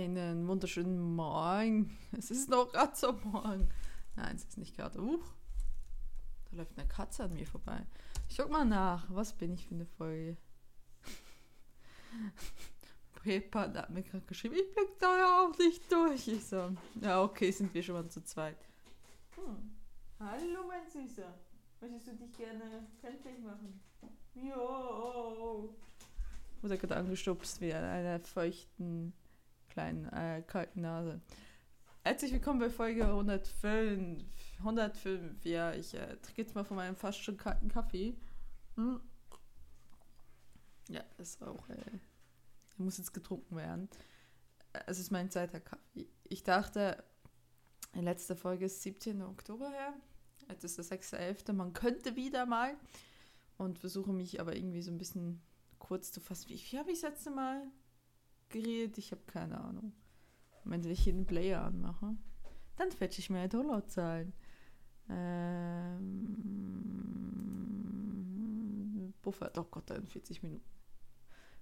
Einen wunderschönen Morgen. Es ist noch gerade so morgen. Nein, es ist nicht gerade. Uh, da läuft eine Katze an mir vorbei. Ich guck mal nach. Was bin ich für eine Folge? Projektpartner hat mir gerade geschrieben, ich blick da ja auch nicht durch. Ich so, ja, okay, sind wir schon mal zu zweit. Hm. Hallo, mein Süßer. Möchtest du dich gerne kenntlich machen? Jo. Wurde gerade angestupst wie an einer feuchten, kleinen, äh, kalten Nase. Herzlich willkommen bei Folge 105. 105, ja, ich äh, trinke jetzt mal von meinem fast schon kalten Kaffee. Hm. Ja, ist auch, äh, muss jetzt getrunken werden. Es ist mein zweiter Kaffee. Ich dachte, in letzter Folge ist 17. Oktober her. Jetzt ist der 6.11. Man könnte wieder mal. Und versuche mich aber irgendwie so ein bisschen kurz zu fassen. Wie viel habe ich das letzte Mal geredet? Ich habe keine Ahnung. Wenn ich hier den Player anmache, dann fetche ich mir Dollarzahlen. Ähm, Buffer, oh Gott, 40 Minuten.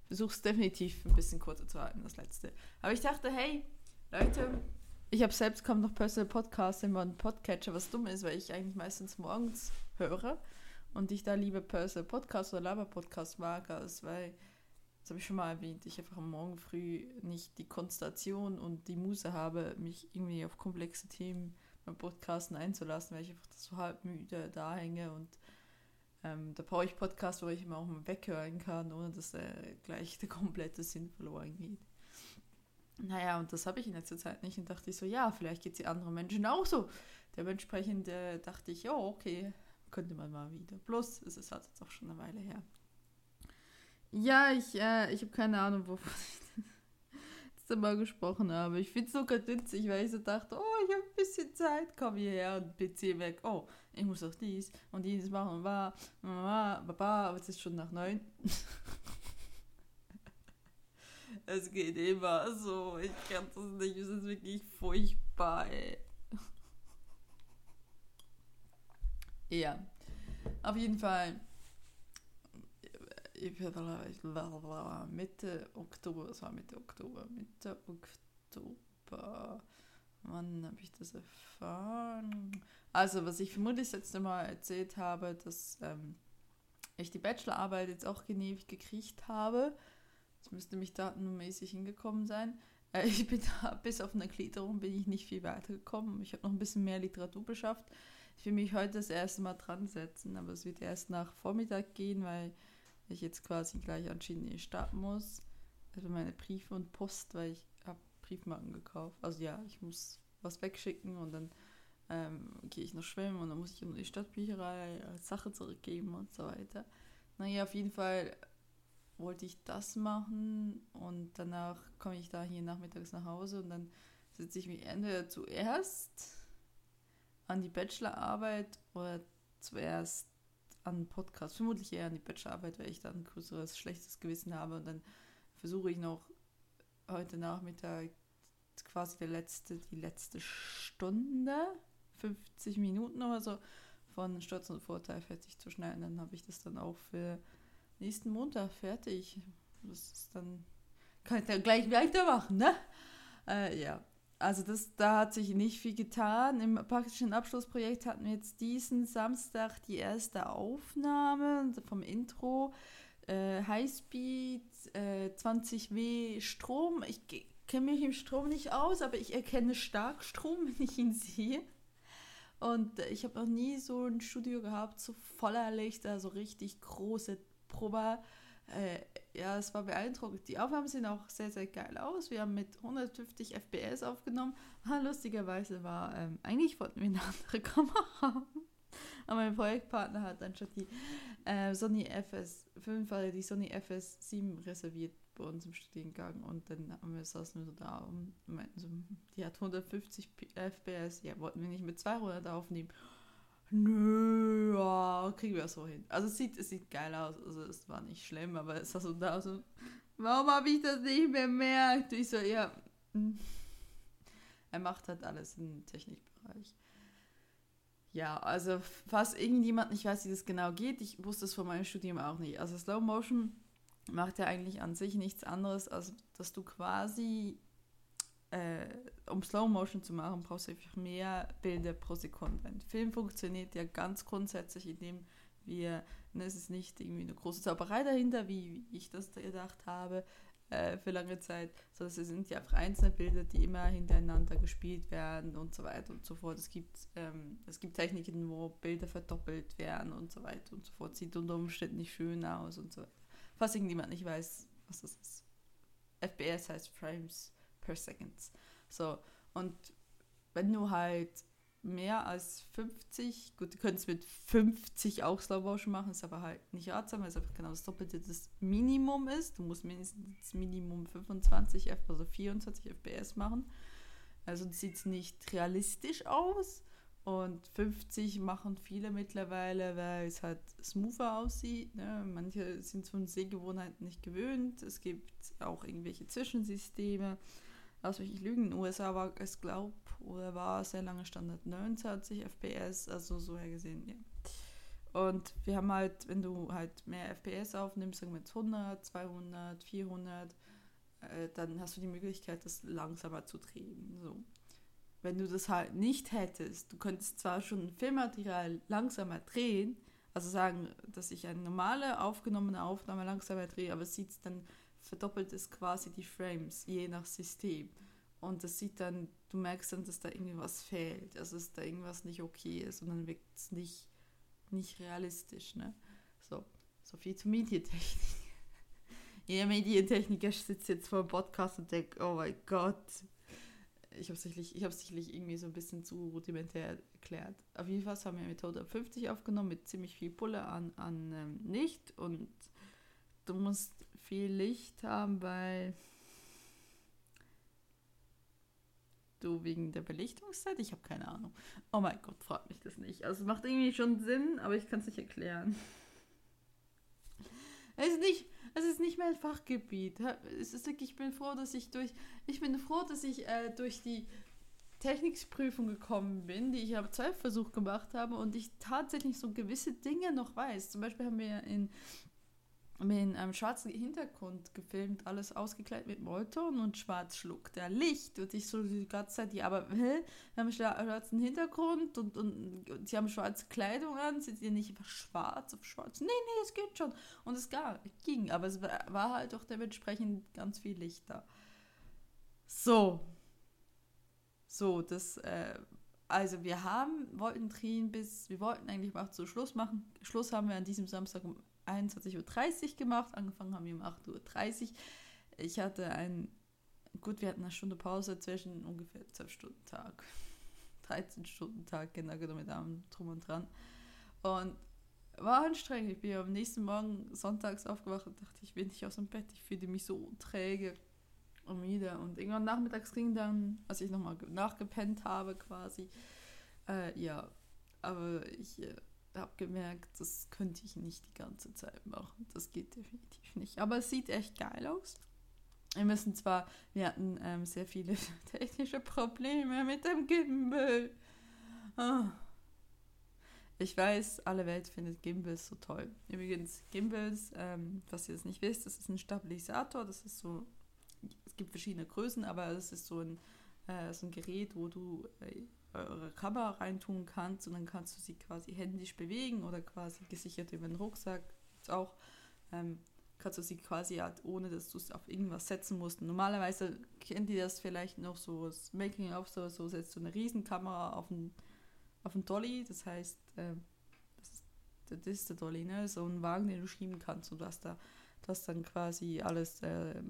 Versuche es definitiv ein bisschen kurzer zu halten, das letzte. Aber ich dachte, hey, Leute, ich habe selbst kaum noch Personal Podcast in meinem Podcatcher, was dumm ist, weil ich eigentlich meistens morgens höre und ich da lieber Personal Podcast oder Laber Podcast mag, als weil, das habe ich schon mal erwähnt, ich einfach Morgen früh nicht die Konstellation und die Muse habe, mich irgendwie auf komplexe Themen beim Podcasten einzulassen, weil ich einfach so halb müde da hänge und ähm, da brauche ich Podcast, wo ich immer auch mal weghören kann, ohne dass äh, gleich der komplette Sinn verloren geht. Naja, und das habe ich in letzter Zeit nicht und dachte ich so, ja, vielleicht geht es anderen Menschen auch so. Dementsprechend äh, dachte ich, ja, okay, könnte man mal wieder. Bloß, es ist halt jetzt auch schon eine Weile her. Ja, ich, äh, ich habe keine Ahnung, wovon ich das mal gesprochen habe. Ich finde es so kadünzig, weil ich so dachte, oh, ich habe ein bisschen Zeit, komm hierher und PC weg. Oh, ich muss auch dies und dieses machen und war, war, aber es ist schon nach neun. Es geht immer so. Ich kann das nicht. Es ist wirklich furchtbar, ey. Ja. Auf jeden Fall. Mitte Oktober, es war Mitte Oktober, Mitte Oktober. Wann habe ich das erfahren? Also, was ich vermutlich das letzte Mal erzählt habe, dass ähm, ich die Bachelorarbeit jetzt auch genehmigt gekriegt habe. Das müsste mich datenmäßig hingekommen sein. Äh, ich bin da, bis auf eine Gliederung bin ich nicht viel weitergekommen. Ich habe noch ein bisschen mehr Literatur beschafft. Ich will mich heute das erste Mal dran setzen, aber es wird erst nach Vormittag gehen, weil ich jetzt quasi gleich anschieden starten muss. Also meine Briefe und Post, weil ich habe Briefmarken gekauft. Also ja, ich muss was wegschicken und dann ähm, gehe ich noch schwimmen und dann muss ich in die Stadtbücherei als Sache zurückgeben und so weiter. Naja, auf jeden Fall wollte ich das machen und danach komme ich da hier nachmittags nach Hause und dann setze ich mich entweder zuerst an die Bachelorarbeit oder zuerst an den Podcast. Vermutlich eher an die Bachelorarbeit, weil ich dann ein größeres, schlechtes Gewissen habe und dann versuche ich noch heute Nachmittag quasi der letzte, die letzte Stunde, 50 Minuten oder so, von Sturz und Vorteil fertig zu schneiden. Dann habe ich das dann auch für nächsten Montag fertig. Das ist dann, kann ich dann gleich weitermachen, ne? Äh, ja, also das, da hat sich nicht viel getan. Im praktischen Abschlussprojekt hatten wir jetzt diesen Samstag die erste Aufnahme vom Intro. Äh, Highspeed, äh, 20W Strom. Ich kenne mich im Strom nicht aus, aber ich erkenne Starkstrom, wenn ich ihn sehe. Und ich habe noch nie so ein Studio gehabt, so voller Lichter, so richtig große Probe. Äh, ja, es war beeindruckend. Die Aufnahmen sehen auch sehr, sehr geil aus. Wir haben mit 150 FPS aufgenommen. Ah, lustigerweise war, ähm, eigentlich wollten wir eine andere Kamera haben. Aber mein Projektpartner hat dann schon die äh, Sony FS5, also die Sony FS7 reserviert bei uns im Studiengang. Und dann haben wir saßen wir so da und meinten so, die hat 150 FPS. Ja, wollten wir nicht mit 200 aufnehmen. Nö, kriegen wir so hin. Also es sieht, es sieht geil aus. Also es war nicht schlimm, aber es war so da so, warum habe ich das nicht bemerkt? Ich so, ja. Hm. Er macht halt alles im Technikbereich. Ja, also falls irgendjemand nicht weiß, wie das genau geht, ich wusste es von meinem Studium auch nicht. Also Slow Motion macht ja eigentlich an sich nichts anderes, als dass du quasi äh, um Slow Motion zu machen, brauchst du einfach mehr Bilder pro Sekunde. Ein Film funktioniert ja ganz grundsätzlich, indem wir, ne, es ist nicht irgendwie eine große Zauberei dahinter, wie, ich das gedacht habe äh, für lange Zeit, sondern es sind ja einfach einzelne Bilder, die immer hintereinander gespielt werden und so weiter und so fort. Es gibt, ähm, es gibt Techniken, wo Bilder verdoppelt werden und so weiter und so fort. Sieht unter Umständen nicht schön aus und so weiter. Falls irgendjemand nicht weiß, was das ist. FPS heißt Frames per Seconds. So, und wenn du halt mehr als 50, gut, du könntest mit 50 auch Slow Motion machen, ist aber halt nicht ratsam, weil es einfach genau das Doppelte des Minimum ist. Du musst mindestens Minimum 25 F, also 24 FPS machen. Also sieht es nicht realistisch aus. Und 50 machen viele mittlerweile, weil es halt smoother aussieht. Ne? Manche sind von Sehgewohnheiten nicht gewöhnt. Es gibt auch irgendwelche Zwischensysteme lass mich nicht lügen, in den USA war es, glaub, oder war sehr lange Standard 29 FPS, also so her gesehen, ja. Und wir haben halt, wenn du halt mehr FPS aufnimmst, sagen wir jetzt 100, 200, 400, äh, dann hast du die Möglichkeit, das langsamer zu drehen. So. Wenn du das halt nicht hättest, du könntest zwar schon Filmmaterial langsamer drehen, also sagen, dass ich eine normale aufgenommene Aufnahme langsamer drehe, aber es sieht dann verdoppelt es quasi die Frames, je nach System. Und das sieht dann, du merkst dann, dass da irgendwas fehlt, also dass da irgendwas nicht okay ist und dann wirkt es nicht, nicht realistisch. Ne? So, so viel zur Medientechnik. Jeder Medientechniker sitzt jetzt vor dem Podcast und denkt, oh mein Gott. Ich habe sicherlich, hab sicherlich irgendwie so ein bisschen zu rudimentär erklärt. Auf jeden Fall haben wir Methode 50 aufgenommen mit ziemlich viel Pulle an, an ähm, Licht und du musst viel Licht haben, weil du wegen der Belichtungszeit, ich habe keine Ahnung. Oh mein Gott, frag mich das nicht. Also es macht irgendwie schon Sinn, aber ich kann es nicht erklären. Es ist nicht, es ist nicht mein Fachgebiet. Es ist wirklich, ich bin froh, dass ich durch, ich bin froh, dass ich äh, durch die Technikprüfung gekommen bin, die ich am Zweifversuch gemacht habe und ich tatsächlich so gewisse Dinge noch weiß. Zum Beispiel haben wir in mit einem schwarzen Hintergrund gefilmt, alles ausgekleidet mit Molton und schwarz schluckt der Licht. Und ich so die ganze Zeit, ja, aber hä? Wir haben schwarzen Hintergrund und, und, und sie haben schwarze Kleidung an, sind sie nicht einfach schwarz auf schwarz? Nee, nee, es geht schon. Und es gar, ging, aber es war, halt auch dementsprechend ganz viel Licht da. So. So, das, äh, also wir haben, wollten drehen bis, wir wollten eigentlich auch zu Schluss machen. Schluss haben wir an diesem Samstag um 21.30 Uhr gemacht. Angefangen haben wir um 8.30 Uhr. Ich hatte ein, gut, wir hatten eine Stunde Pause zwischen ungefähr 12 Stunden Tag. 13 Stunden Tag, genau genommen mit allem drum und dran. Und war anstrengend. Ich bin am nächsten Morgen sonntags aufgewacht und dachte, ich bin nicht aus dem Bett. Ich fühlte mich so träge und müde. Und irgendwann nachmittags ging dann, als ich nochmal nachgepennt habe quasi, äh, ja, aber ich äh, habe gemerkt, das könnte ich nicht die ganze Zeit machen. Das geht definitiv nicht. Aber es sieht echt geil aus. Wir müssen zwar, wir hatten ähm, sehr viele technische Probleme mit dem Gimbal. Ah. Ich weiß, alle Welt findet Gimbals so toll. Übrigens, Gimbals, ähm, was ihr jetzt nicht wisst, das ist ein Stabilisator. Das ist so, es gibt verschiedene Größen, aber das ist so ein, äh, so ein Gerät, wo du äh, eure Kamera reintun kannst und dann kannst du sie quasi händisch bewegen oder quasi gesichert über den Rucksack auch. Ähm, kannst du sie quasi halt, ohne dass du es auf irgendwas setzen musst. Normalerweise kennt ihr das vielleicht noch so, das Making-of so, so setzt du eine Riesenkamera auf einen, auf einen Dolly, das heißt, äh, das, ist, das ist der Dolly, ne? so ein Wagen, den du schieben kannst und du hast da, du hast dann quasi alles äh,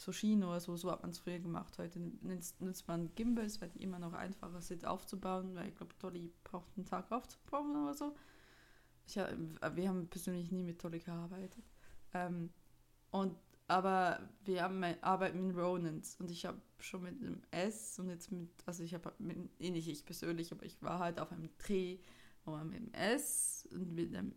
so Schienen oder so, so hat man es früher gemacht. Heute nutzt, nutzt man Gimbals, weil die immer noch einfacher sind aufzubauen, weil ich glaube, Dolly braucht einen Tag aufzubauen oder so. Ich, wir haben persönlich nie mit Dolly gearbeitet. Ähm, und, aber wir haben arbeiten mit Ronans und ich habe schon mit einem S und jetzt mit, also ich habe eh nicht ich persönlich, aber ich war halt auf einem Dreh, man mit dem S und mit einem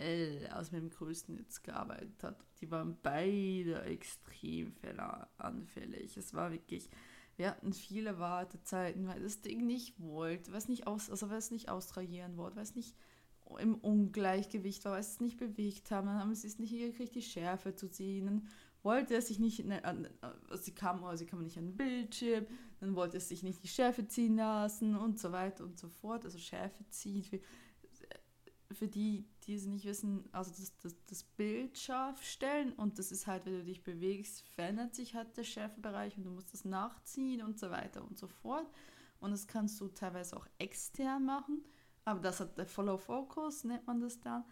L aus meinem größten jetzt gearbeitet hat. Die waren beide extrem fehleranfällig. Es war wirklich, wir hatten viele Wartezeiten, weil das Ding nicht wollte, weil es nicht aus, also weil es nicht austragieren wollte, weil es nicht im Ungleichgewicht war, weil es es nicht bewegt haben, dann haben sie es nicht hingekriegt, die Schärfe zu ziehen. wollte er sich nicht, ne, also sie kam, also sie kam nicht an den Bildschirm, dann wollte er sich nicht die Schärfe ziehen lassen und so weiter und so fort. Also Schärfe ziehen, für, für die, die es nicht wissen, also das, das, das Bild scharf stellen und das ist halt, wenn du dich bewegst, verändert sich halt der Schärfebereich und du musst das nachziehen und so weiter und so fort. Und das kannst du teilweise auch extern machen, aber das hat der Follow Focus, nennt man das dann.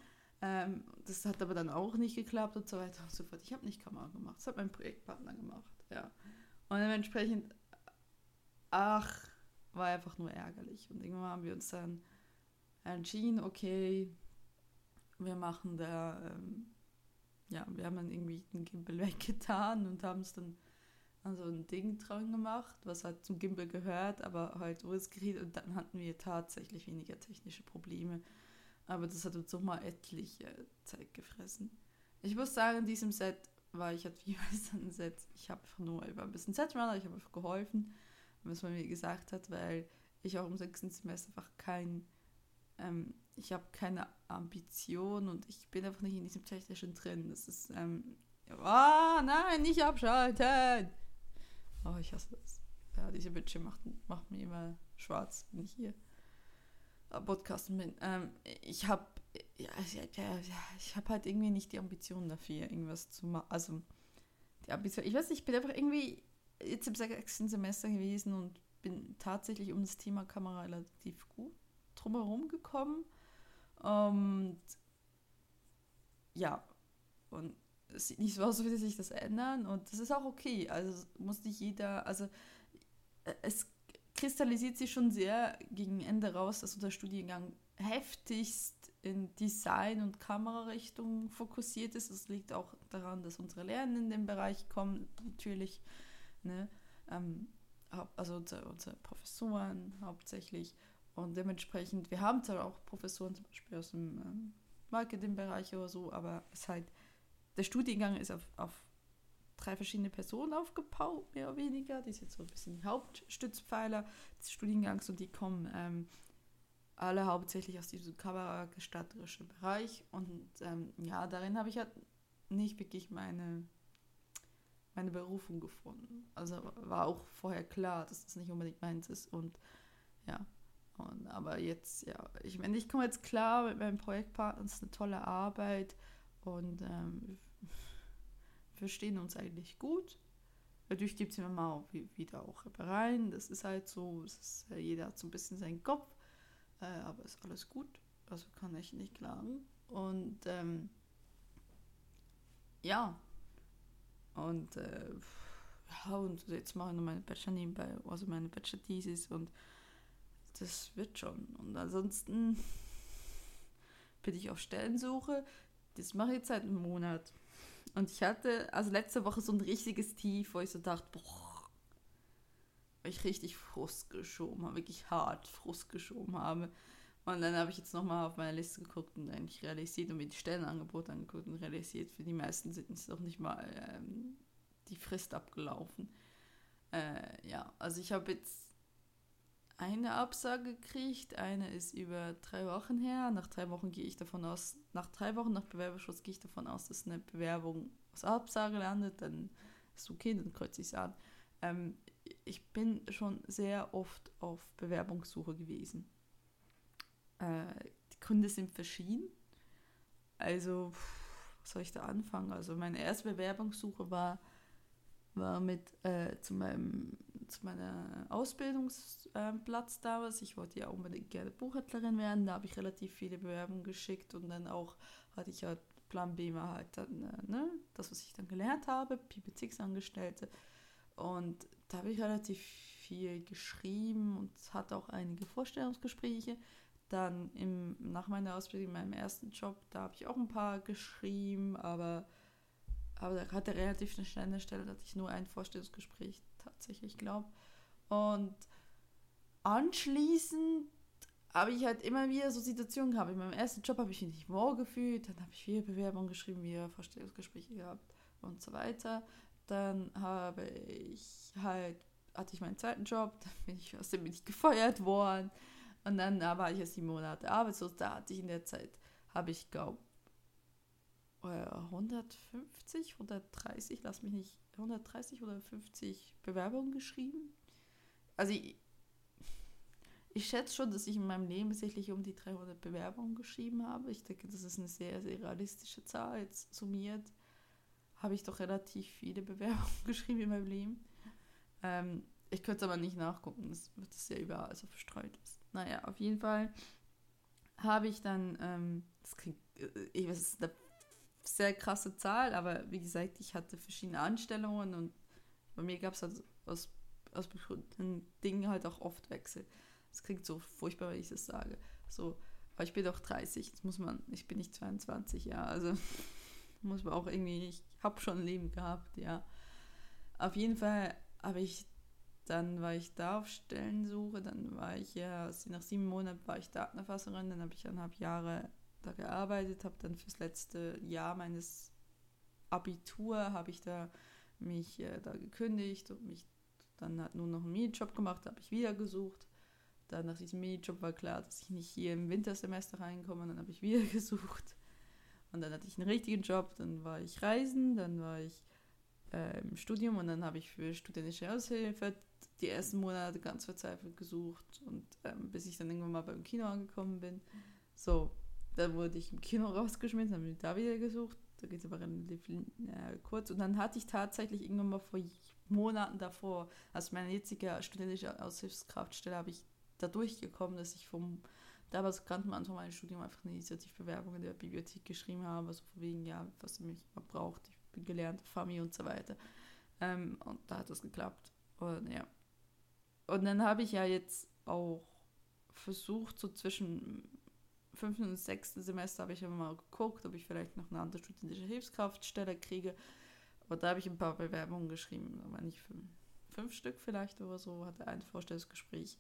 Ähm, das hat aber dann auch nicht geklappt und so weiter und so fort. Ich habe nicht Kamera gemacht, das hat mein Projektpartner gemacht, ja. Und dementsprechend, ach, war einfach nur ärgerlich. Und irgendwann haben wir uns dann entschieden, okay, wir machen da, ähm, ja, wir haben dann irgendwie den Gimbal weggetan und haben es dann an so ein Ding dran gemacht, was halt zum Gimbal gehört, aber halt US Gerät und dann hatten wir tatsächlich weniger technische Probleme. Aber das hat uns nochmal etliche Zeit gefressen. Ich muss sagen, in diesem Set war ich halt wie bei ein Set. Ich habe einfach nur, war ein bisschen Setrunner, ich habe einfach geholfen, was man mir gesagt hat, weil ich auch im sechsten Semester einfach kein, ähm, ich habe keine Ambition und ich bin einfach nicht in diesem Technischen drin. Das ist, ähm, oh nein, nicht abschalten! Oh, ich hasse das. Ja, diese Bildschirm macht, macht mir immer schwarz, wenn ich hier Podcasten bin. Ähm, ich habe ja, ja, ich habe halt irgendwie nicht die Ambition dafür, irgendwas zu machen. Also die Ambition, ich weiß nicht, ich bin einfach irgendwie jetzt im sechsten Semester gewesen und bin tatsächlich um das Thema Kamera relativ gut drumherum gekommen. Und ja, und es sieht nicht so aus, als würde sich das ändern und das ist auch okay. Also muss nicht jeder, also es kristallisiert sich schon sehr gegen Ende raus, dass unser Studiengang heftigst in Design- und Kamerarichtung fokussiert ist. Das liegt auch daran, dass unsere Lernenden in den Bereich kommen, natürlich. Ne? Ähm, also unsere, unsere Professoren hauptsächlich. Und dementsprechend, wir haben zwar auch Professoren zum Beispiel aus dem ähm, Marketingbereich oder so, aber es halt, der Studiengang ist auf, auf drei verschiedene Personen aufgebaut, mehr oder weniger. Die sind so ein bisschen die Hauptstützpfeiler des Studiengangs und die kommen ähm, alle hauptsächlich aus diesem kameragestatterischen Bereich. Und ähm, ja, darin habe ich halt nicht wirklich meine, meine Berufung gefunden. Also war auch vorher klar, dass das nicht unbedingt meins ist. Und ja, und, aber jetzt, ja, ich meine, ich komme jetzt klar mit meinem Projektpartner, es ist eine tolle Arbeit und ähm, verstehen uns eigentlich gut. Natürlich gibt es immer mal wieder auch Rappereien, das ist halt so, ist, äh, jeder hat so ein bisschen seinen Kopf, äh, aber ist alles gut, also kann ich nicht klagen. Und ähm, ja, und äh, ja, und jetzt mache ich noch meine Bachelor nebenbei, also meine Bachelor-Thesis und das wird schon. Und ansonsten bin ich auf Stellensuche. Das mache ich jetzt seit einem Monat. Und ich hatte also letzte Woche so ein richtiges Tief, wo ich so dachte, boah, ich richtig Frust geschoben habe, wirklich hart Frust geschoben habe. Und dann habe ich jetzt nochmal auf meine Liste geguckt und eigentlich realisiert und mir die Stellenangebote angeguckt und realisiert, für die meisten sind es doch nicht mal ähm, die Frist abgelaufen. Äh, ja, also ich habe jetzt eine Absage gekriegt, eine ist über drei Wochen her. Nach drei Wochen gehe ich davon aus, nach drei Wochen nach Bewerberschluss gehe ich davon aus, dass eine Bewerbung aus Absage landet, dann ist okay, dann kreuze ich es an. Ähm, ich bin schon sehr oft auf Bewerbungssuche gewesen. Äh, die Gründe sind verschieden. Also, was soll ich da anfangen? Also, meine erste Bewerbungssuche war, war mit äh, zu meinem zu meiner Ausbildungsplatz damals. Ich wollte ja unbedingt gerne Buchhändlerin werden. Da habe ich relativ viele Bewerbungen geschickt und dann auch hatte ich ja Plan B war halt dann äh, ne, das, was ich dann gelernt habe, PPTX-Angestellte. Und da habe ich relativ viel geschrieben und hatte auch einige Vorstellungsgespräche. Dann im, nach meiner Ausbildung, in meinem ersten Job, da habe ich auch ein paar geschrieben, aber, aber da hatte relativ schnell an der Stelle, hatte ich nur ein Vorstellungsgespräch tatsächlich glaube. Und anschließend habe ich halt immer wieder so Situationen gehabt. In meinem ersten Job habe ich mich nicht wohl gefühlt, dann habe ich viele Bewerbungen geschrieben, wieder Vorstellungsgespräche gehabt und so weiter. Dann habe ich halt, hatte ich meinen zweiten Job, dann bin ich aus dem bin ich gefeuert worden. Und dann da war ich ja sieben Monate arbeitslos. Da hatte ich in der Zeit, habe ich glaube, 150, 130, lass mich nicht, 130 oder 50 Bewerbungen geschrieben. Also ich, ich schätze schon, dass ich in meinem Leben sicherlich um die 300 Bewerbungen geschrieben habe. Ich denke, das ist eine sehr, sehr realistische Zahl. Jetzt summiert habe ich doch relativ viele Bewerbungen geschrieben in meinem Leben. Ähm, ich könnte es aber nicht nachgucken, das wird es ja überall so verstreut ist. Naja, auf jeden Fall habe ich dann, ähm, das klingt, äh, ich weiß, es ist eine sehr krasse Zahl, aber wie gesagt, ich hatte verschiedene Anstellungen und bei mir gab es halt aus, aus bestimmten Dingen halt auch oft Wechsel. Das klingt so furchtbar, wenn ich das sage. So, weil ich bin doch 30, das muss man, ich bin nicht 22, ja, also muss man auch irgendwie, ich habe schon ein Leben gehabt, ja. Auf jeden Fall habe ich, dann war ich da auf Stellensuche, dann war ich ja, nach sieben Monaten war ich Datenerfasserin, dann habe ich eineinhalb Jahre da gearbeitet, habe dann fürs letzte Jahr meines Abitur, habe ich da mich äh, da gekündigt und mich dann hat nur noch einen Minijob gemacht, habe ich wieder gesucht. Dann nach diesem Minijob war klar, dass ich nicht hier im Wintersemester reinkomme, dann habe ich wieder gesucht. Und dann hatte ich einen richtigen Job, dann war ich reisen, dann war ich äh, im Studium und dann habe ich für studentische Aushilfe die ersten Monate ganz verzweifelt gesucht und ähm, bis ich dann irgendwann mal beim Kino angekommen bin. So, da wurde ich im Kino rausgeschmissen, habe ich da wieder gesucht. Da geht es aber relativ äh, kurz. Und dann hatte ich tatsächlich irgendwann mal vor Monaten davor, als meine jetzige studentische Aushilfskraftstelle, habe ich da durchgekommen, dass ich vom damals kannte man von meinem Studium einfach eine Initiativbewerbung in der Bibliothek geschrieben habe, so von wegen, ja, was mich braucht, ich bin gelernte Family und so weiter. Ähm, und da hat das geklappt. Und ja. Und dann habe ich ja jetzt auch versucht, so zwischen fünften und sechsten Semester habe ich immer mal geguckt, ob ich vielleicht noch eine andere studentische Hilfskraftstelle kriege. Aber da habe ich ein paar Bewerbungen geschrieben, aber nicht fünf, fünf Stück vielleicht oder so, hatte ein Vorstellungsgespräch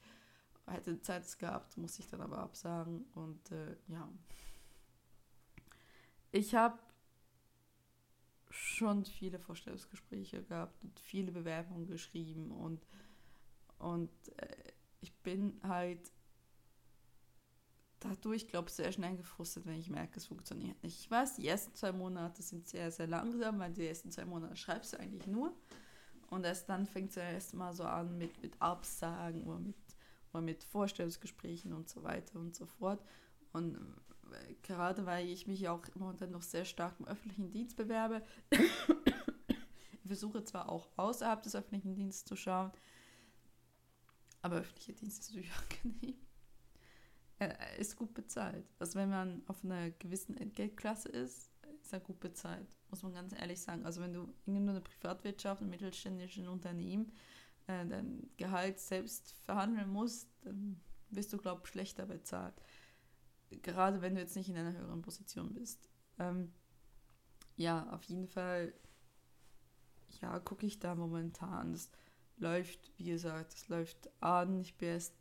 hätte Zeit gehabt, muss ich dann aber absagen. Und äh, ja. Ich habe schon viele Vorstellungsgespräche gehabt und viele Bewerbungen geschrieben und, und äh, ich bin halt dadurch, glaube ich, sehr schnell gefrustet, wenn ich merke, es funktioniert nicht. Ich weiß, die ersten zwei Monate sind sehr, sehr langsam, weil die ersten zwei Monate schreibst du eigentlich nur. Und erst dann fängt es ja erst mal so an mit, mit Absagen oder mit oder mit Vorstellungsgesprächen und so weiter und so fort. Und äh, gerade weil ich mich auch momentan noch sehr stark im öffentlichen Dienst bewerbe, ich versuche zwar auch außerhalb des öffentlichen Dienstes zu schauen, aber öffentlicher Dienst ist natürlich angenehm. Ist gut bezahlt. Also wenn man auf einer gewissen Entgeltklasse ist, ist er gut bezahlt, muss man ganz ehrlich sagen. Also wenn du in einer Privatwirtschaft, einem mittelständischen Unternehmen äh, dein Gehalt selbst verhandeln musst, dann wirst du, glaube ich, schlechter bezahlt. Gerade wenn du jetzt nicht in einer höheren Position bist. Ähm, ja, auf jeden Fall, ja, gucke ich da momentan. Das läuft, wie gesagt, das läuft an. Ich bin erst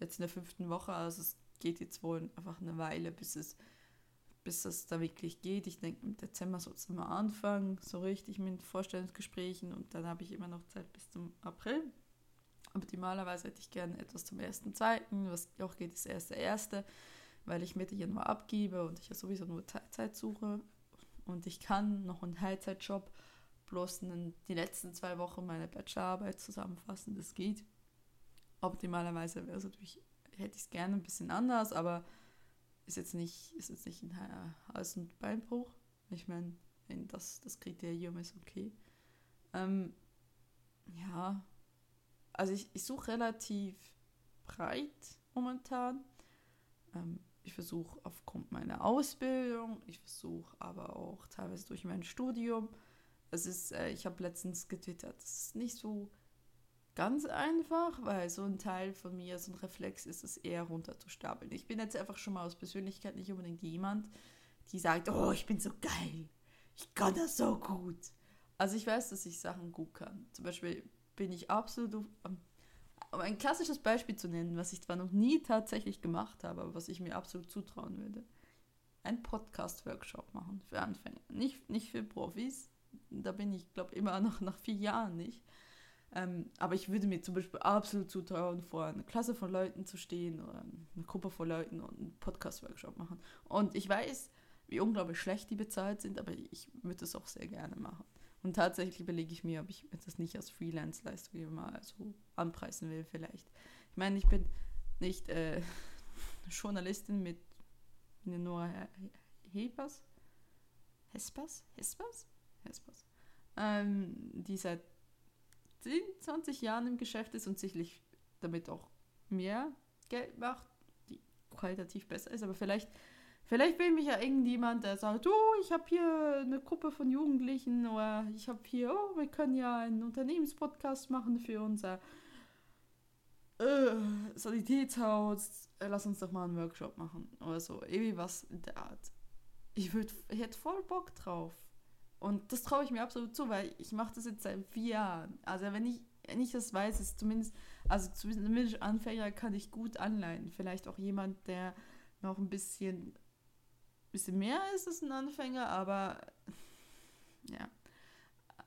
jetzt in der fünften Woche, also es geht jetzt wohl einfach eine Weile, bis es bis das da wirklich geht. Ich denke, im Dezember soll es mal anfangen, so richtig mit Vorstellungsgesprächen und dann habe ich immer noch Zeit bis zum April. Optimalerweise hätte ich gerne etwas zum ersten, zweiten, was auch geht, ist erste, erste, weil ich Mitte Januar abgebe und ich ja sowieso nur Teilzeit suche und ich kann noch einen Teilzeitjob bloß in die letzten zwei Wochen meine Bachelorarbeit zusammenfassen. Das geht. Optimalerweise wäre es natürlich, hätte ich es gerne ein bisschen anders, aber ist jetzt nicht, ist jetzt nicht ein Hals- und Beinbruch. Ich meine, das, das Kriterium ist okay. Ähm, ja, also ich, ich suche relativ breit momentan. Ähm, ich versuche aufgrund meiner Ausbildung, ich versuche aber auch teilweise durch mein Studium. Es ist, äh, ich habe letztens getwittert, es ist nicht so ganz einfach, weil so ein Teil von mir, so ein Reflex ist es eher runterzustapeln. Ich bin jetzt einfach schon mal aus Persönlichkeit nicht unbedingt jemand, die sagt, oh, ich bin so geil, ich kann das so gut. Also ich weiß, dass ich Sachen gut kann. Zum Beispiel bin ich absolut, um ein klassisches Beispiel zu nennen, was ich zwar noch nie tatsächlich gemacht habe, aber was ich mir absolut zutrauen würde. Ein Podcast-Workshop machen für Anfänger. Nicht, nicht für Profis, da bin ich, glaube immer noch nach vier Jahren nicht. Ähm, aber ich würde mir zum Beispiel absolut zutrauen, vor einer Klasse von Leuten zu stehen oder eine Gruppe von Leuten und einen Podcast-Workshop machen. Und ich weiß, wie unglaublich schlecht die bezahlt sind, aber ich würde es auch sehr gerne machen. Und tatsächlich überlege ich mir, ob ich das nicht als Freelance-Leistung mal so anpreisen will, vielleicht. Ich meine, ich bin nicht äh, Journalistin mit Noah Hebers, Hespers, Hespers, Hespers, ähm, die seit 10, 20 Jahren im Geschäft ist und sicherlich damit auch mehr Geld macht, die qualitativ besser ist, aber vielleicht Vielleicht will mich ja irgendjemand, der sagt, oh, ich habe hier eine Gruppe von Jugendlichen oder ich habe hier, oh, wir können ja einen Unternehmenspodcast machen für unser äh, Sanitätshaus. Äh, lass uns doch mal einen Workshop machen oder so. Irgendwie was in der Art. Ich, würd, ich hätte voll Bock drauf. Und das traue ich mir absolut zu, weil ich mache das jetzt seit vier Jahren. Also wenn ich, wenn ich das weiß, ist zumindest, also zumindest Anfänger kann ich gut anleiten. Vielleicht auch jemand, der noch ein bisschen bisschen mehr ist es ein Anfänger, aber ja.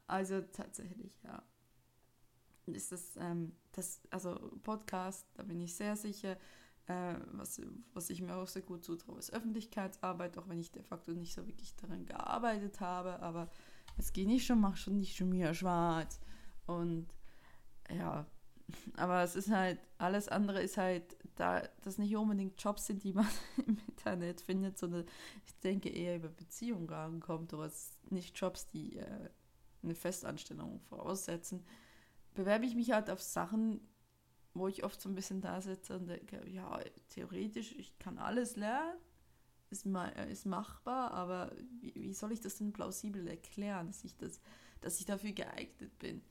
Also tatsächlich, ja. Ist das, ähm, das, also Podcast, da bin ich sehr sicher, äh, was, was ich mir auch sehr gut zutraue, ist Öffentlichkeitsarbeit, auch wenn ich de facto nicht so wirklich daran gearbeitet habe, aber es geht nicht schon, mach schon nicht schon mir schwarz. Und ja, aber es ist halt, alles andere ist halt, da das nicht unbedingt Jobs sind, die man im Internet findet, sondern ich denke eher über Beziehungen rankommt oder es nicht Jobs, die äh, eine Festanstellung voraussetzen, bewerbe ich mich halt auf Sachen, wo ich oft so ein bisschen da sitze und denke, ja, theoretisch, ich kann alles lernen, ist, äh, ist machbar, aber wie, wie soll ich das denn plausibel erklären, dass ich, das, dass ich dafür geeignet bin?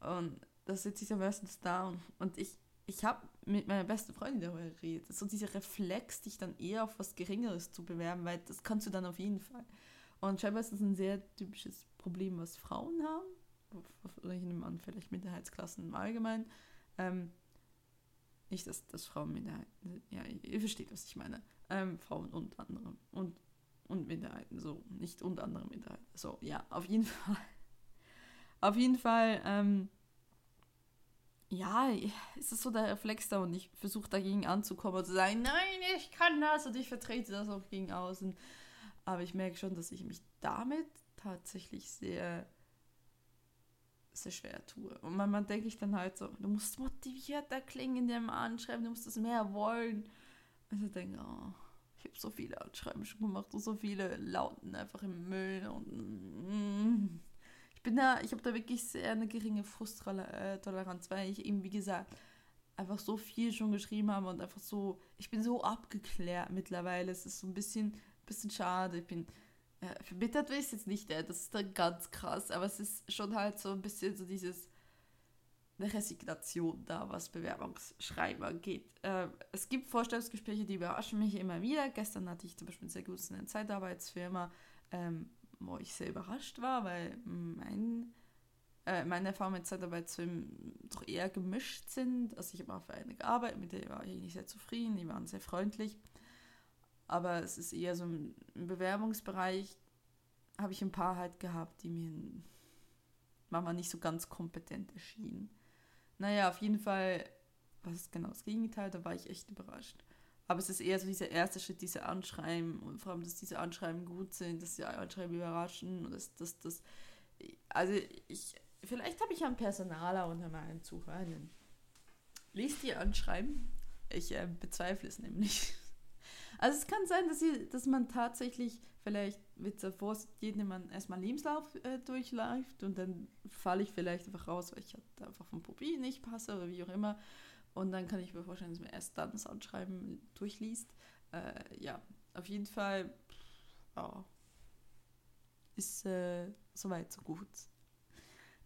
Und da sitze ich dann meistens da und, und ich, ich habe mit meiner besten Freundin darüber geredet. So dieser Reflex, dich dann eher auf was Geringeres zu bewerben, weil das kannst du dann auf jeden Fall. Und scheinbar ist das ein sehr typisches Problem, was Frauen haben. Oder ich nehme an, vielleicht Minderheitsklassen im Allgemeinen. Ähm, nicht, dass, dass Frauen Minderheiten, ja, ihr versteht, was ich meine. Ähm, Frauen und andere. Und, und Minderheiten, so. Nicht und andere Minderheiten. So, ja, auf jeden Fall. Auf jeden Fall, ähm, ja, ist es so der Reflex da und ich versuche dagegen anzukommen und zu sagen, nein, ich kann das und ich vertrete das auch gegen außen. Aber ich merke schon, dass ich mich damit tatsächlich sehr, sehr schwer tue. Und manchmal denke ich dann halt so, du musst motivierter klingen in dem Anschreiben, du musst das mehr wollen. Und ich denke, oh, ich habe so viele Anschreiben schon gemacht und so viele Lauten einfach im Müll und mm, bin da, ich habe da wirklich sehr eine geringe Frusttoleranz, weil ich eben, wie gesagt, einfach so viel schon geschrieben habe und einfach so, ich bin so abgeklärt mittlerweile. Es ist so ein bisschen, bisschen schade. Ich bin, verbittert will ich es jetzt nicht, äh, das ist dann ganz krass, aber es ist schon halt so ein bisschen so dieses, eine Resignation da, was Bewerbungsschreiben angeht. Äh, es gibt Vorstellungsgespräche, die überraschen mich immer wieder. Gestern hatte ich zum Beispiel sehr gutes in einer Zeitarbeitsfirma, ähm, wo ich sehr überrascht war, weil mein, äh, meine Erfahrungen mit Zeitarbeitsfilmen doch eher gemischt sind. Also ich habe auf eine gearbeitet, mit der war ich nicht sehr zufrieden, die waren sehr freundlich. Aber es ist eher so im, Bewerbungsbereich, habe ich ein paar halt gehabt, die mir manchmal nicht so ganz kompetent erschienen. Naja, auf jeden Fall, was ist genau das Gegenteil, da war ich echt überrascht. Aber es ist eher so dieser erste Schritt, diese Anschreiben und vor allem, dass diese Anschreiben gut sind, dass die Anschreiben überraschen und dass das, das, also ich, vielleicht habe ich ja einen Personaler unter meinen Zuhörern. Liest die Anschreiben? Ich äh, bezweifle es nämlich. Also es kann sein, dass, sie, dass man tatsächlich vielleicht mit der Vorsicht jedem man erstmal Lebenslauf äh, durchläuft und dann falle ich vielleicht einfach raus, weil ich halt einfach vom Profil nicht passe oder wie auch immer. Und dann kann ich mir vorstellen, dass man erst dann das Anschreiben durchliest. Äh, ja, auf jeden Fall ja, ist äh, soweit so gut.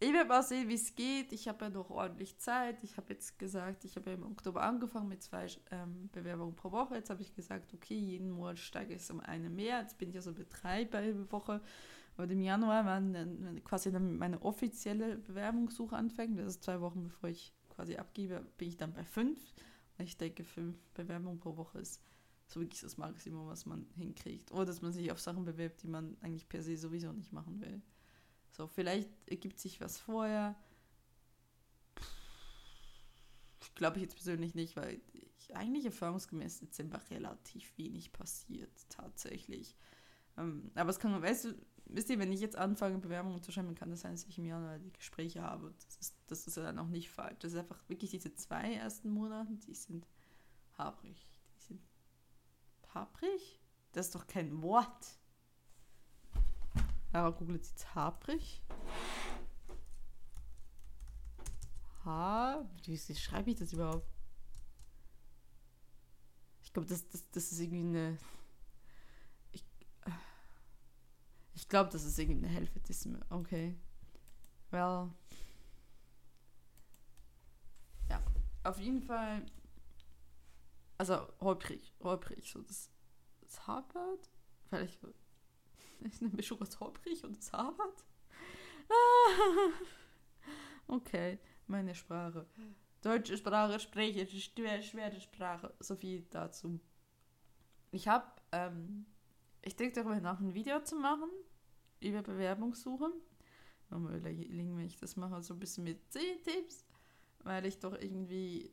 Ich werde mal sehen, wie es geht. Ich habe ja noch ordentlich Zeit. Ich habe jetzt gesagt, ich habe ja im Oktober angefangen mit zwei ähm, Bewerbungen pro Woche. Jetzt habe ich gesagt, okay, jeden Monat steige ich um eine mehr. Jetzt bin ich ja so Betreiber jede Woche. Aber im Januar, wenn quasi meine offizielle Bewerbungssuche anfängt, das ist zwei Wochen bevor ich quasi abgebe, bin ich dann bei fünf. Und ich denke, fünf Bewerbungen pro Woche ist so wirklich das Maximum, was man hinkriegt. Oder dass man sich auf Sachen bewirbt, die man eigentlich per se sowieso nicht machen will. So, vielleicht ergibt sich was vorher. Glaube ich jetzt persönlich nicht, weil ich, eigentlich erfahrungsgemäß Dezember relativ wenig passiert, tatsächlich. Ähm, aber es kann, weißt du, wisst ihr, wenn ich jetzt anfange, Bewerbungen zu schreiben, kann das sein, dass ich im Januar die Gespräche habe. Das ist, das ist ja dann auch nicht falsch. Das ist einfach wirklich diese zwei ersten Monate, die sind habrig. Die sind habrig? Das ist doch kein Wort. Aber googelt jetzt habrig. Ha, wie schreibe ich das überhaupt? Ich glaube, das, das, das ist irgendwie eine. Ich, ich glaube, das ist irgendwie eine Helvetisme. Okay. Well. Ja, auf jeden Fall. Also holprig, holprig, so das, das Harvard. Vielleicht ist eine Mischung aus holprig und das Harvard. okay meine Sprache. Deutsche Sprache spreche, schwer, schwere Sprache. So viel dazu. Ich habe, ähm, ich denke darüber nach, ein Video zu machen über Bewerbungssuche. Mal überlegen, wenn ich das mache, so ein bisschen mit 10 Tipps, weil ich doch irgendwie,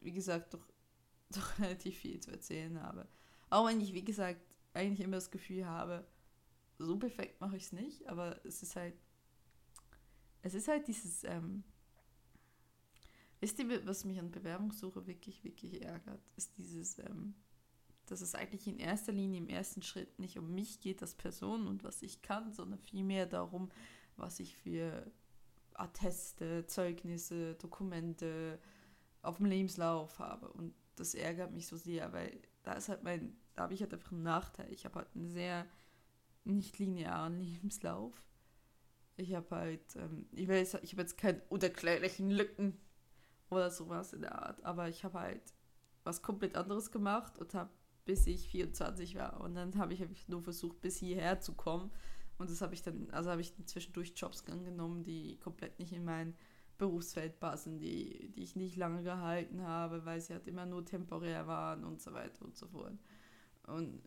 wie gesagt, doch, doch relativ viel zu erzählen habe. Auch wenn ich, wie gesagt, eigentlich immer das Gefühl habe, so perfekt mache ich es nicht, aber es ist halt, es ist halt dieses, ähm, Wisst ihr, was mich an Bewerbungssuche wirklich, wirklich ärgert? Ist dieses, ähm, dass es eigentlich in erster Linie im ersten Schritt nicht um mich geht als Person und was ich kann, sondern vielmehr darum, was ich für Atteste, Zeugnisse, Dokumente auf dem Lebenslauf habe. Und das ärgert mich so sehr, weil da ist halt mein, da habe ich halt einfach einen Nachteil. Ich habe halt einen sehr nicht linearen Lebenslauf. Ich habe halt, ähm, ich, weiß, ich habe jetzt keine unerklärlichen Lücken oder sowas in der Art. Aber ich habe halt was komplett anderes gemacht und habe bis ich 24 war. Und dann habe ich nur versucht, bis hierher zu kommen. Und das habe ich dann, also habe ich zwischendurch Jobs angenommen, die komplett nicht in mein Berufsfeld passen, die, die ich nicht lange gehalten habe, weil sie halt immer nur temporär waren und so weiter und so fort. Und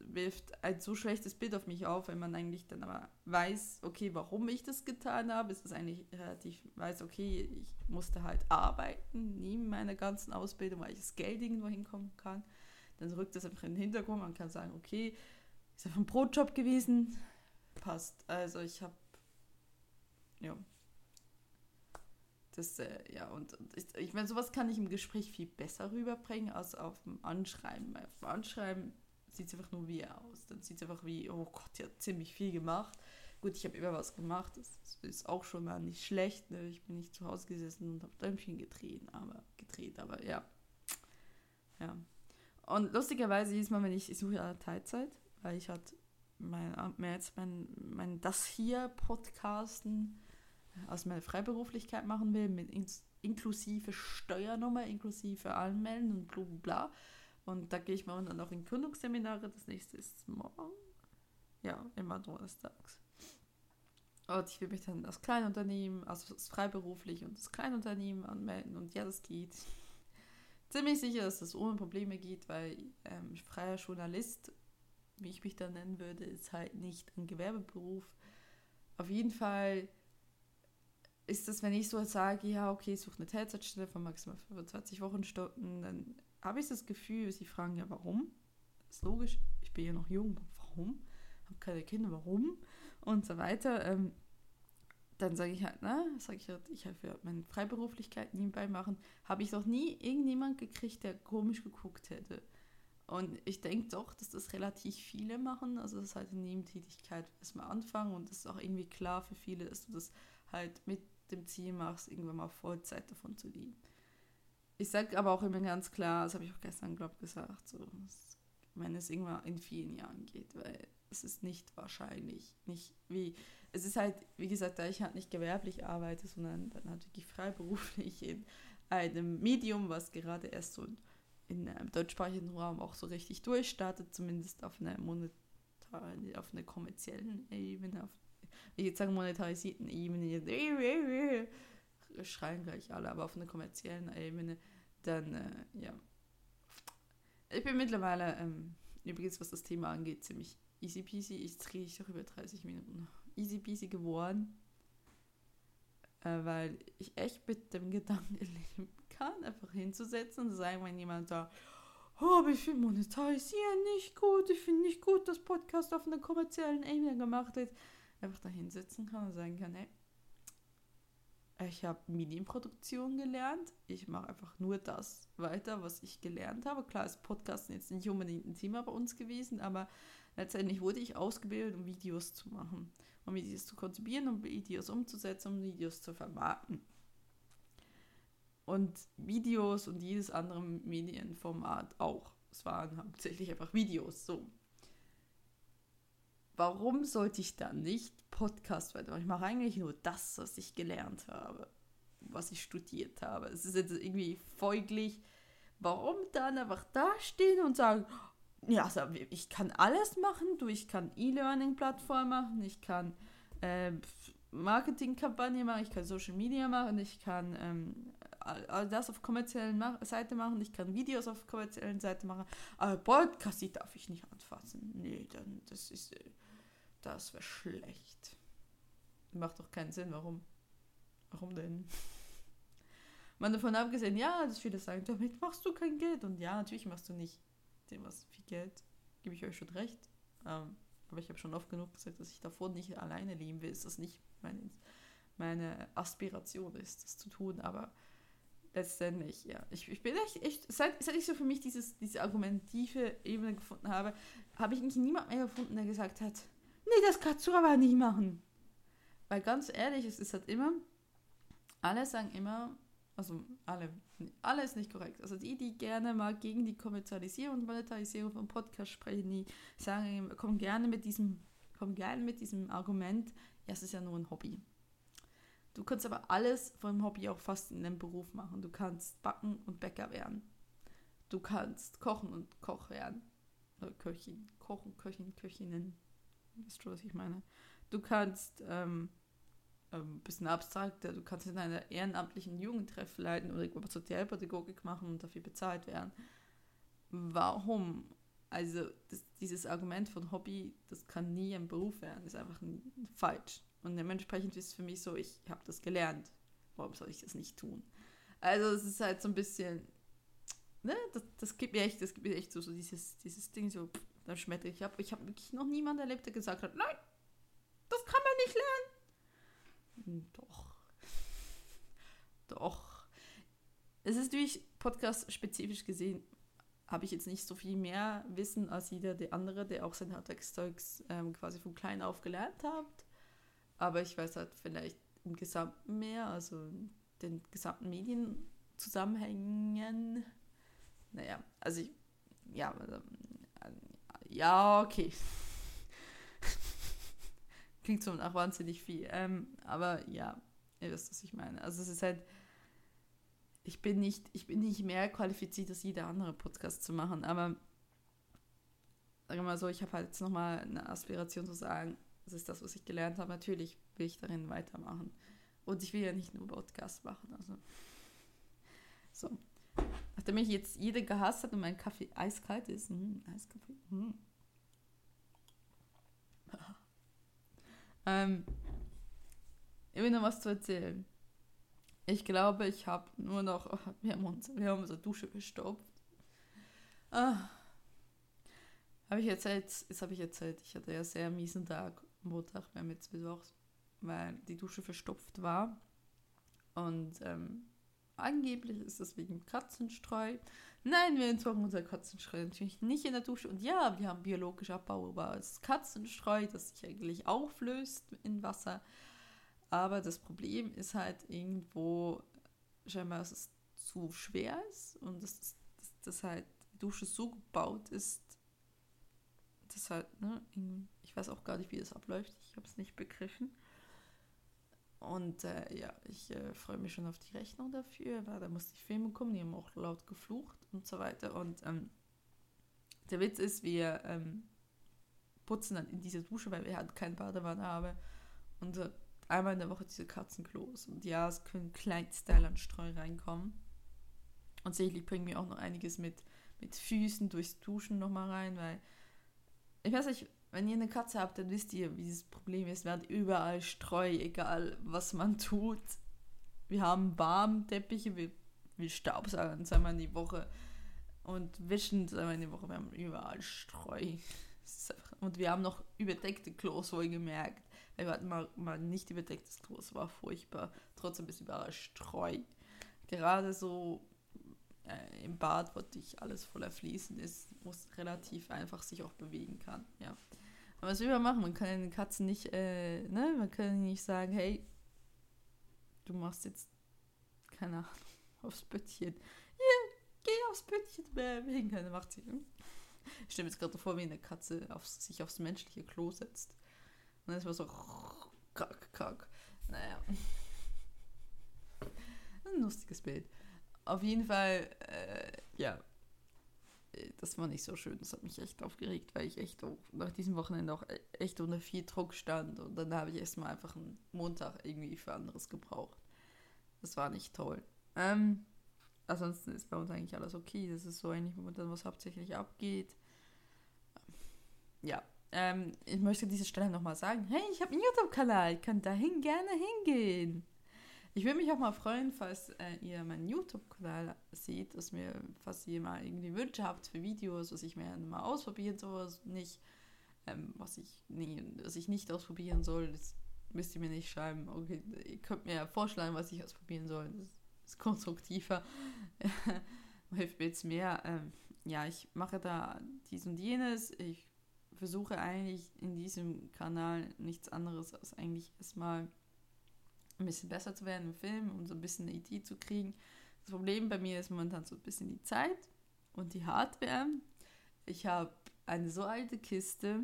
wirft ein so schlechtes Bild auf mich auf, wenn man eigentlich dann aber weiß, okay, warum ich das getan habe, ist es eigentlich relativ, weiß, okay, ich musste halt arbeiten, neben meiner ganzen Ausbildung, weil ich das Geld irgendwo hinkommen kann. Dann rückt das einfach in den Hintergrund, man kann sagen, okay, ist einfach ein Brotjob gewesen, passt. Also ich habe, ja, das, äh, ja, und, und ich, ich meine, sowas kann ich im Gespräch viel besser rüberbringen als auf dem Anschreiben. Auf dem Anschreiben sieht es einfach nur wie aus. Dann sieht es einfach wie, oh Gott, die hat ziemlich viel gemacht. Gut, ich habe immer was gemacht, das ist auch schon mal nicht schlecht. Ne? Ich bin nicht zu Hause gesessen und habe Däumchen gedreht, aber gedreht, aber ja. Ja. Und lustigerweise diesmal, wenn ich, ich suche ja Teilzeit, weil ich hatte mein, mehr jetzt mein, mein das hier Podcasten aus meiner Freiberuflichkeit machen will, mit in, inklusive Steuernummer, inklusive Anmelden und bla bla bla. Und da gehe ich momentan noch in Gründungsseminare. Das nächste ist morgen. Ja, immer donnerstags. Und ich will mich dann als Kleinunternehmen, also als freiberuflich und als Kleinunternehmen anmelden. Und ja, das geht. Ziemlich sicher, dass das ohne Probleme geht, weil ähm, freier Journalist, wie ich mich da nennen würde, ist halt nicht ein Gewerbeberuf. Auf jeden Fall ist das, wenn ich so sage, ja, okay, ich suche eine Teilzeitstelle von maximal 25 Wochenstunden, dann habe ich das Gefühl, sie fragen ja, warum? Ist logisch, ich bin ja noch jung, warum? Habe keine Kinder, warum? Und so weiter. Ähm, dann sage ich halt, ne, sage ich halt, ich habe meine Freiberuflichkeit nebenbei machen, habe ich noch nie irgendjemand gekriegt, der komisch geguckt hätte. Und ich denke doch, dass das relativ viele machen. Also das ist halt eine Nebentätigkeit erstmal anfangen und es ist auch irgendwie klar für viele, dass du das halt mit dem Ziel machst, irgendwann mal Vollzeit davon zu leben. Ich sage aber auch immer ganz klar, das habe ich auch gestern, glaube ich, gesagt, so, wenn es irgendwann in vielen Jahren geht, weil es ist nicht wahrscheinlich, nicht wie, es ist halt, wie gesagt, da ich halt nicht gewerblich arbeite, sondern dann halt wirklich freiberuflich in einem Medium, was gerade erst so in einem deutschsprachigen Raum auch so richtig durchstartet, zumindest auf einer monetaren, auf einer kommerziellen Ebene, auf, ich jetzt sagen monetarisierten Ebene, schreien gleich alle, aber auf einer kommerziellen Ebene, dann, äh, ja. Ich bin mittlerweile, ähm, übrigens, was das Thema angeht, ziemlich easy peasy. Ich drehe ich doch über 30 Minuten. Easy peasy geworden. Äh, weil ich echt mit dem Gedanken leben kann, einfach hinzusetzen und zu sagen, wenn jemand da, oh, ich finde Monetarisieren nicht gut, ich finde nicht gut, dass Podcast auf einer kommerziellen Ebene gemacht wird, einfach da hinsetzen kann und sagen kann, hey, ich habe Medienproduktion gelernt. Ich mache einfach nur das weiter, was ich gelernt habe. Klar ist Podcasten jetzt nicht unbedingt ein Thema bei uns gewesen, aber letztendlich wurde ich ausgebildet, um Videos zu machen, um Videos zu konzipieren, um Videos umzusetzen, um Videos zu vermarkten. Und Videos und jedes andere Medienformat auch. Es waren hauptsächlich einfach Videos, so. Warum sollte ich dann nicht Podcast weitermachen? Ich mache eigentlich nur das, was ich gelernt habe, was ich studiert habe. Es ist jetzt irgendwie folglich. Warum dann einfach dastehen und sagen, ja, also ich kann alles machen, du, ich kann E-Learning-Plattform machen, ich kann äh, Marketingkampagne machen, ich kann Social Media machen, ich kann ähm, all, das auf kommerziellen Seite machen, ich kann Videos auf kommerziellen Seite machen, aber Podcast, die darf ich nicht anfassen. Nee, dann, das ist, äh, das wäre schlecht. Macht doch keinen Sinn, warum? Warum denn? Man davon abgesehen, ja, dass viele sagen, damit machst du kein Geld. Und ja, natürlich machst du nicht dem was viel Geld, gebe ich euch schon recht. Ähm, aber ich habe schon oft genug gesagt, dass ich davor nicht alleine leben will. Ist das nicht meine, meine Aspiration ist, das zu tun. Aber letztendlich, ja. Ich, ich bin echt, echt seit, seit ich so für mich dieses, diese argumentative Ebene gefunden habe, habe ich eigentlich niemand mehr gefunden, der gesagt hat, nee, das kannst du aber nicht machen. Weil ganz ehrlich, es ist halt immer, alle sagen immer, also alle, alle ist nicht korrekt. Also die, die gerne mal gegen die Kommerzialisierung und Monetarisierung von Podcasts sprechen, die sagen, kommen gerne mit diesem, kommen gerne mit diesem Argument, ja, es ist ja nur ein Hobby. Du kannst aber alles vom Hobby auch fast in einem Beruf machen. Du kannst backen und Bäcker werden. Du kannst kochen und Koch werden. Oder Köchin. Kochen, Köchin, Köchinnen. Weißt du, was ich meine? Du kannst ähm, ein ähm, bisschen abstrakter. Du kannst in einer ehrenamtlichen Jugendtreff leiten oder Sozialpädagogik machen und dafür bezahlt werden. Warum? Also das, dieses Argument von Hobby, das kann nie ein Beruf werden, ist einfach falsch. Und dementsprechend ist es für mich so, ich habe das gelernt. Warum soll ich das nicht tun? Also es ist halt so ein bisschen, ne, das, das gibt mir echt, das gibt mir echt so, so dieses, dieses Ding so, da schmettert. Ich habe ich hab wirklich noch niemanden erlebt, der gesagt hat, nein, das kann man nicht lernen doch. Doch. Es ist durch Podcast spezifisch gesehen, habe ich jetzt nicht so viel mehr Wissen als jeder der andere, der auch sein Hardtext-Zeugs ähm, quasi von klein auf gelernt hat. Aber ich weiß halt vielleicht im Gesamten mehr, also den gesamten Medienzusammenhängen. Naja, also ich, ja, also, ja, okay. Klingt so nach wahnsinnig viel. Ähm, aber ja, ihr wisst, was ich meine. Also es ist halt, ich bin nicht, ich bin nicht mehr qualifiziert als jeder andere Podcast zu machen, aber sagen wir mal so, ich habe halt jetzt nochmal eine Aspiration zu sagen, das ist das, was ich gelernt habe. Natürlich will ich darin weitermachen. Und ich will ja nicht nur Podcast machen. Also so. Nachdem ich jetzt jede gehasst hat und mein Kaffee eiskalt ist, mh, Eiskaffee, mh. Ähm, ich will noch was zu erzählen. Ich glaube, ich habe nur noch. Oh, wir, haben uns, wir haben unsere Dusche gestopft. Ah. Habe ich erzählt, jetzt habe ich erzählt, ich hatte ja sehr miesen Tag, Montag, wir haben jetzt Mittwochs, weil die Dusche verstopft war. Und ähm, angeblich ist das wegen Katzenstreu. Nein, wir entsorgen unser Katzenstreu natürlich nicht in der Dusche. Und ja, wir haben biologisch abbaubares Katzenstreu, das sich eigentlich auflöst in Wasser. Aber das Problem ist halt irgendwo, scheinbar, dass es zu schwer ist und dass, dass, dass halt die Dusche so gebaut ist, dass halt, ne, ich weiß auch gar nicht, wie das abläuft, ich habe es nicht begriffen. Und äh, ja, ich äh, freue mich schon auf die Rechnung dafür, weil da muss die Filme kommen, die haben auch laut geflucht und so weiter. Und ähm, der Witz ist, wir ähm, putzen dann in diese Dusche, weil wir halt keine Badewanne haben. Und äh, einmal in der Woche diese Katzenklos. Und ja, es können Kleinstteile an Streu reinkommen. Und sicherlich bringen wir auch noch einiges mit, mit Füßen durchs Duschen nochmal rein, weil ich weiß nicht, wenn ihr eine Katze habt, dann wisst ihr, wie dieses Problem ist. Wir haben überall Streu, egal was man tut. Wir haben Barmteppiche, wir, wir staubsaugen zweimal in die Woche. und wischen zweimal in die Woche. Wir haben überall Streu. Und wir haben noch überdeckte Klos, wohlgemerkt. Wir hatten mal, mal nicht überdecktes Klo, es war furchtbar. Trotzdem ist überall Streu. Gerade so äh, im Bad, wo dich alles voller Fließen ist, muss relativ einfach sich auch bewegen kann. Ja. Aber was will man machen? Man kann den Katzen nicht, äh, ne, man kann nicht sagen, hey, du machst jetzt, keine Ahnung, aufs Bettchen. Ja, geh aufs Bettchen, wegen keine macht sie. Ich stelle mir jetzt gerade vor, wie eine Katze auf, sich aufs menschliche Klo setzt. Und dann ist man so, kack, kack. Naja. Ein lustiges Bild. Auf jeden Fall, äh, ja, das war nicht so schön. Das hat mich echt aufgeregt, weil ich echt auch nach diesem Wochenende auch e-, echt unter viel Druck stand. Und dann habe ich erstmal einfach einen Montag irgendwie für anderes gebraucht. Das war nicht toll. Ähm, ansonsten ist bei uns eigentlich alles okay. Das ist so eigentlich momentan, was hauptsächlich abgeht. Ja, ähm, ich möchte an dieser Stelle nochmal sagen, hey, ich habe einen YouTube-Kanal, ich kann dahin gerne hingehen. Ich würde mich auch mal freuen, falls äh, ihr meinen YouTube-Kanal seht, dass mir, falls ihr mal irgendwie Wünsche habt für Videos, was ich mir mal ausprobieren soll, nicht, ähm, was, ich, nee, was ich nicht ausprobieren soll, das müsst ihr mir nicht schreiben. Okay, ihr könnt mir ja vorschlagen, was ich ausprobieren soll. Das ist konstruktiver. Hilft mir jetzt mehr. Ähm, ja, ich mache da dies und jenes. Ich versuche eigentlich in diesem Kanal nichts anderes als eigentlich erstmal ein bisschen besser zu werden im Film und so ein bisschen eine Idee zu kriegen. Das Problem bei mir ist momentan so ein bisschen die Zeit und die Hardware. Ich habe eine so alte Kiste,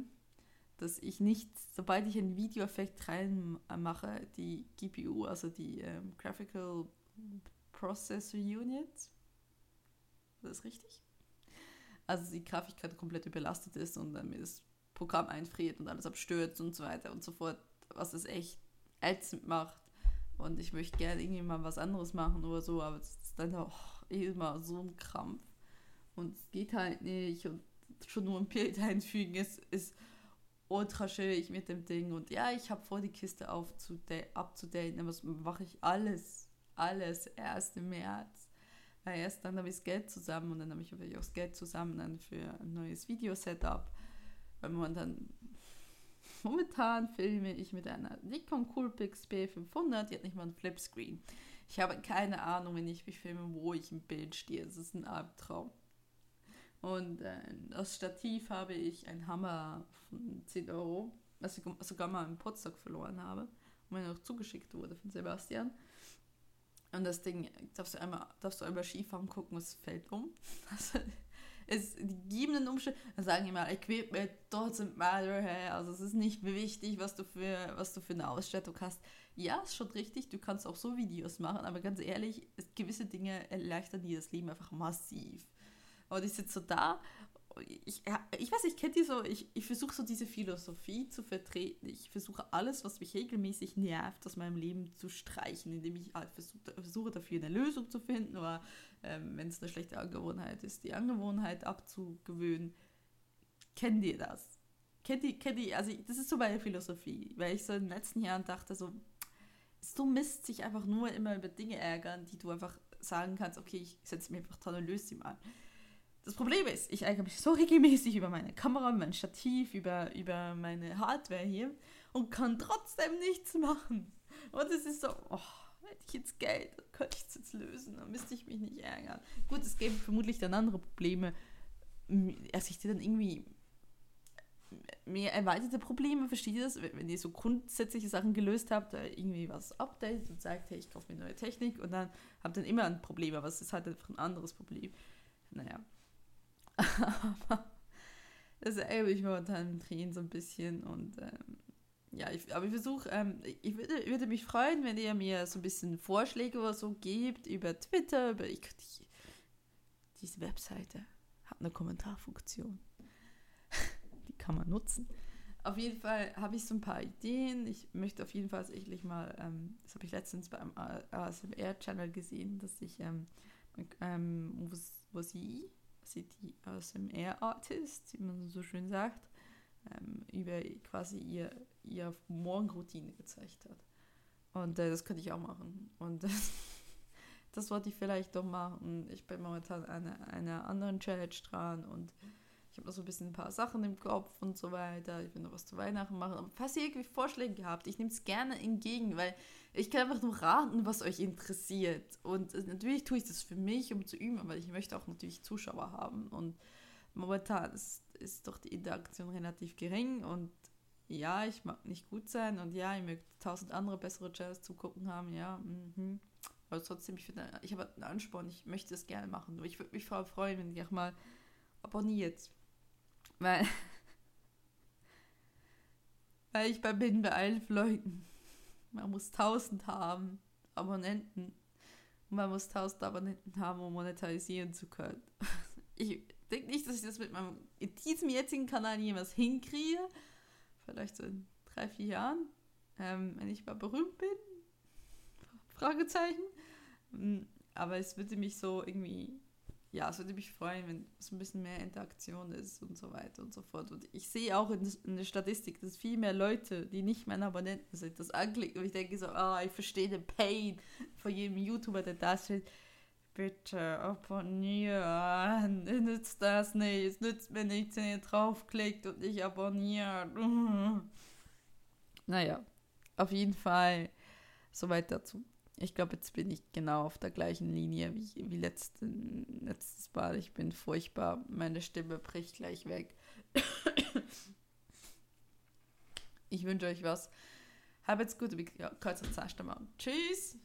dass ich nicht, sobald ich einen Videoeffekt reinmache, die GPU, also die ähm, Graphical Processor Unit, ist das richtig? Also die Grafikkarte komplett überlastet ist und dann mir das Programm einfriert und alles abstürzt und so weiter und so fort, was es echt ätzend macht und ich möchte gerne irgendwie mal was anderes machen oder so, aber es ist dann auch immer so ein Krampf. Und es geht halt nicht und schon nur ein Bild einfügen ist, ist ultra schwierig mit dem Ding. Und ja, ich habe vor, die Kiste abzudaten, aber das mache ich alles, alles erst im März. Weil erst dann habe ich das Geld zusammen und dann habe ich auch das Geld zusammen dann für ein neues Video-Setup. Weil man dann Momentan filme ich mit einer Nikon Coolpix B500, die hat nicht mal einen Flipscreen. Ich habe keine Ahnung, wenn ich mich filme, wo ich im Bild stehe. Es ist ein Albtraum. Und äh, als Stativ habe ich einen Hammer von 10 Euro, was ich sogar mal im Potsdam verloren habe und mir noch zugeschickt wurde von Sebastian. Und das Ding, darfst du einmal, darfst du einmal Skifahren gucken, es fällt um. Es, die gegebenen Umstände, dann sagen immer, Equipment doesn't matter, hey, also es ist nicht wichtig, was du für, was du für eine Ausstattung hast. Ja, ist schon richtig, du kannst auch so Videos machen, aber ganz ehrlich, gewisse Dinge erleichtern dir das Leben einfach massiv. Und ich sitze so da ich, ich weiß, ich kenne die so, ich, ich versuche so diese Philosophie zu vertreten. Ich versuche alles, was mich regelmäßig nervt, aus meinem Leben zu streichen, indem ich halt versuche, versuche dafür eine Lösung zu finden oder ähm, wenn es eine schlechte Angewohnheit ist, die Angewohnheit abzugewöhnen. Kennt ihr das? Kennt ihr, kennt ihr, also das ist so meine Philosophie, weil ich so in den letzten Jahren dachte so, ist so Mist, sich einfach nur immer über Dinge ärgern, die du einfach sagen kannst, okay, ich setze mich einfach dran und löse sie mal. Das Problem ist, ich ärgere mich so regelmäßig über meine Kamera, mein Stativ, über, über meine Hardware hier und kann trotzdem nichts machen. Und es ist so, oh, hätte ich jetzt Geld, könnte ich es jetzt lösen, dann müsste ich mich nicht ärgern. Gut, es gäbe vermutlich dann andere Probleme, als ich die dann irgendwie mehr erweiterte Probleme, versteht ihr das? Wenn ihr so grundsätzliche Sachen gelöst habt, irgendwie was updatet und sagt, hey, ich kaufe mir neue Technik und dann habt ihr immer ein Problem, aber es ist halt einfach ein anderes Problem. Naja, aber das ärgert mich momentan im Tränen so ein bisschen und ähm, ja, ich, aber ich versuche, ähm, ich würde, würde mich freuen, wenn ihr mir so ein bisschen Vorschläge oder so gebt über Twitter, über ich, die, diese Webseite hat eine Kommentarfunktion. die kann man nutzen. Auf jeden Fall habe ich so ein paar Ideen. Ich möchte auf jeden Fall tatsächlich mal, ähm, das habe ich letztens beim ASMR-Channel gesehen, dass ich, ähm, ähm, wo, sie die ASMR-Artist, wie man so schön sagt, ähm, über quasi ihr, ihr Morgenroutine gezeigt hat. Und äh, das könnte ich auch machen. Und das wollte ich vielleicht doch machen. Ich bin momentan an einer, einer anderen Challenge dran und ich habe noch so ein bisschen ein paar Sachen im Kopf und so weiter. Ich will noch was zu Weihnachten machen. Aber falls ihr irgendwie Vorschläge habt, ich nehme es gerne entgegen, weil ich kann einfach nur raten, was euch interessiert. Und natürlich tue ich das für mich, um zu üben, aber ich möchte auch natürlich Zuschauer haben. Und momentan ist, ist doch die Interaktion relativ gering und ja, ich mag nicht gut sein und ja, ich möchte tausend andere bessere Channels zu gucken haben, ja. Mhm. Aber trotzdem, ich, ich habe einen Ansporn, ich möchte es gerne machen. Ich würde mich voll freuen, wenn ihr auch mal abonniert. Weil, weil ich bin bei elf Leuten. Man muss 1000 haben, Abonnenten. Man muss 1000 Abonnenten haben, um monetarisieren zu können. Ich denke nicht, dass ich das mit meinem, in diesem jetzigen Kanal jemals hinkriege. Vielleicht so in drei, vier Jahren. Ähm, wenn ich mal berühmt bin. Fragezeichen. Mm, aber es würde mich so irgendwie ja, es würde mich freuen, wenn es ein bisschen mehr Interaktion ist und so weiter und so fort. Und ich sehe auch in, der Statistik, dass viel mehr Leute, die nicht meine Abonnenten sind, das anklicken. Und ich denke so, oh, ich verstehe den Pain von jedem YouTuber, der da steht. Bitte abonnieren. Nützt das nicht. Es nützt mir nichts, wenn ihr draufklickt und nicht abonniert. naja, auf jeden Fall soweit dazu ich glaube, jetzt bin ich genau auf der gleichen Linie wie, wie letzten, letztes Mal. Ich bin furchtbar. Meine Stimme bricht gleich weg. ich wünsche euch was. Habt's gut. Ja, kurz einmal. Tschüss.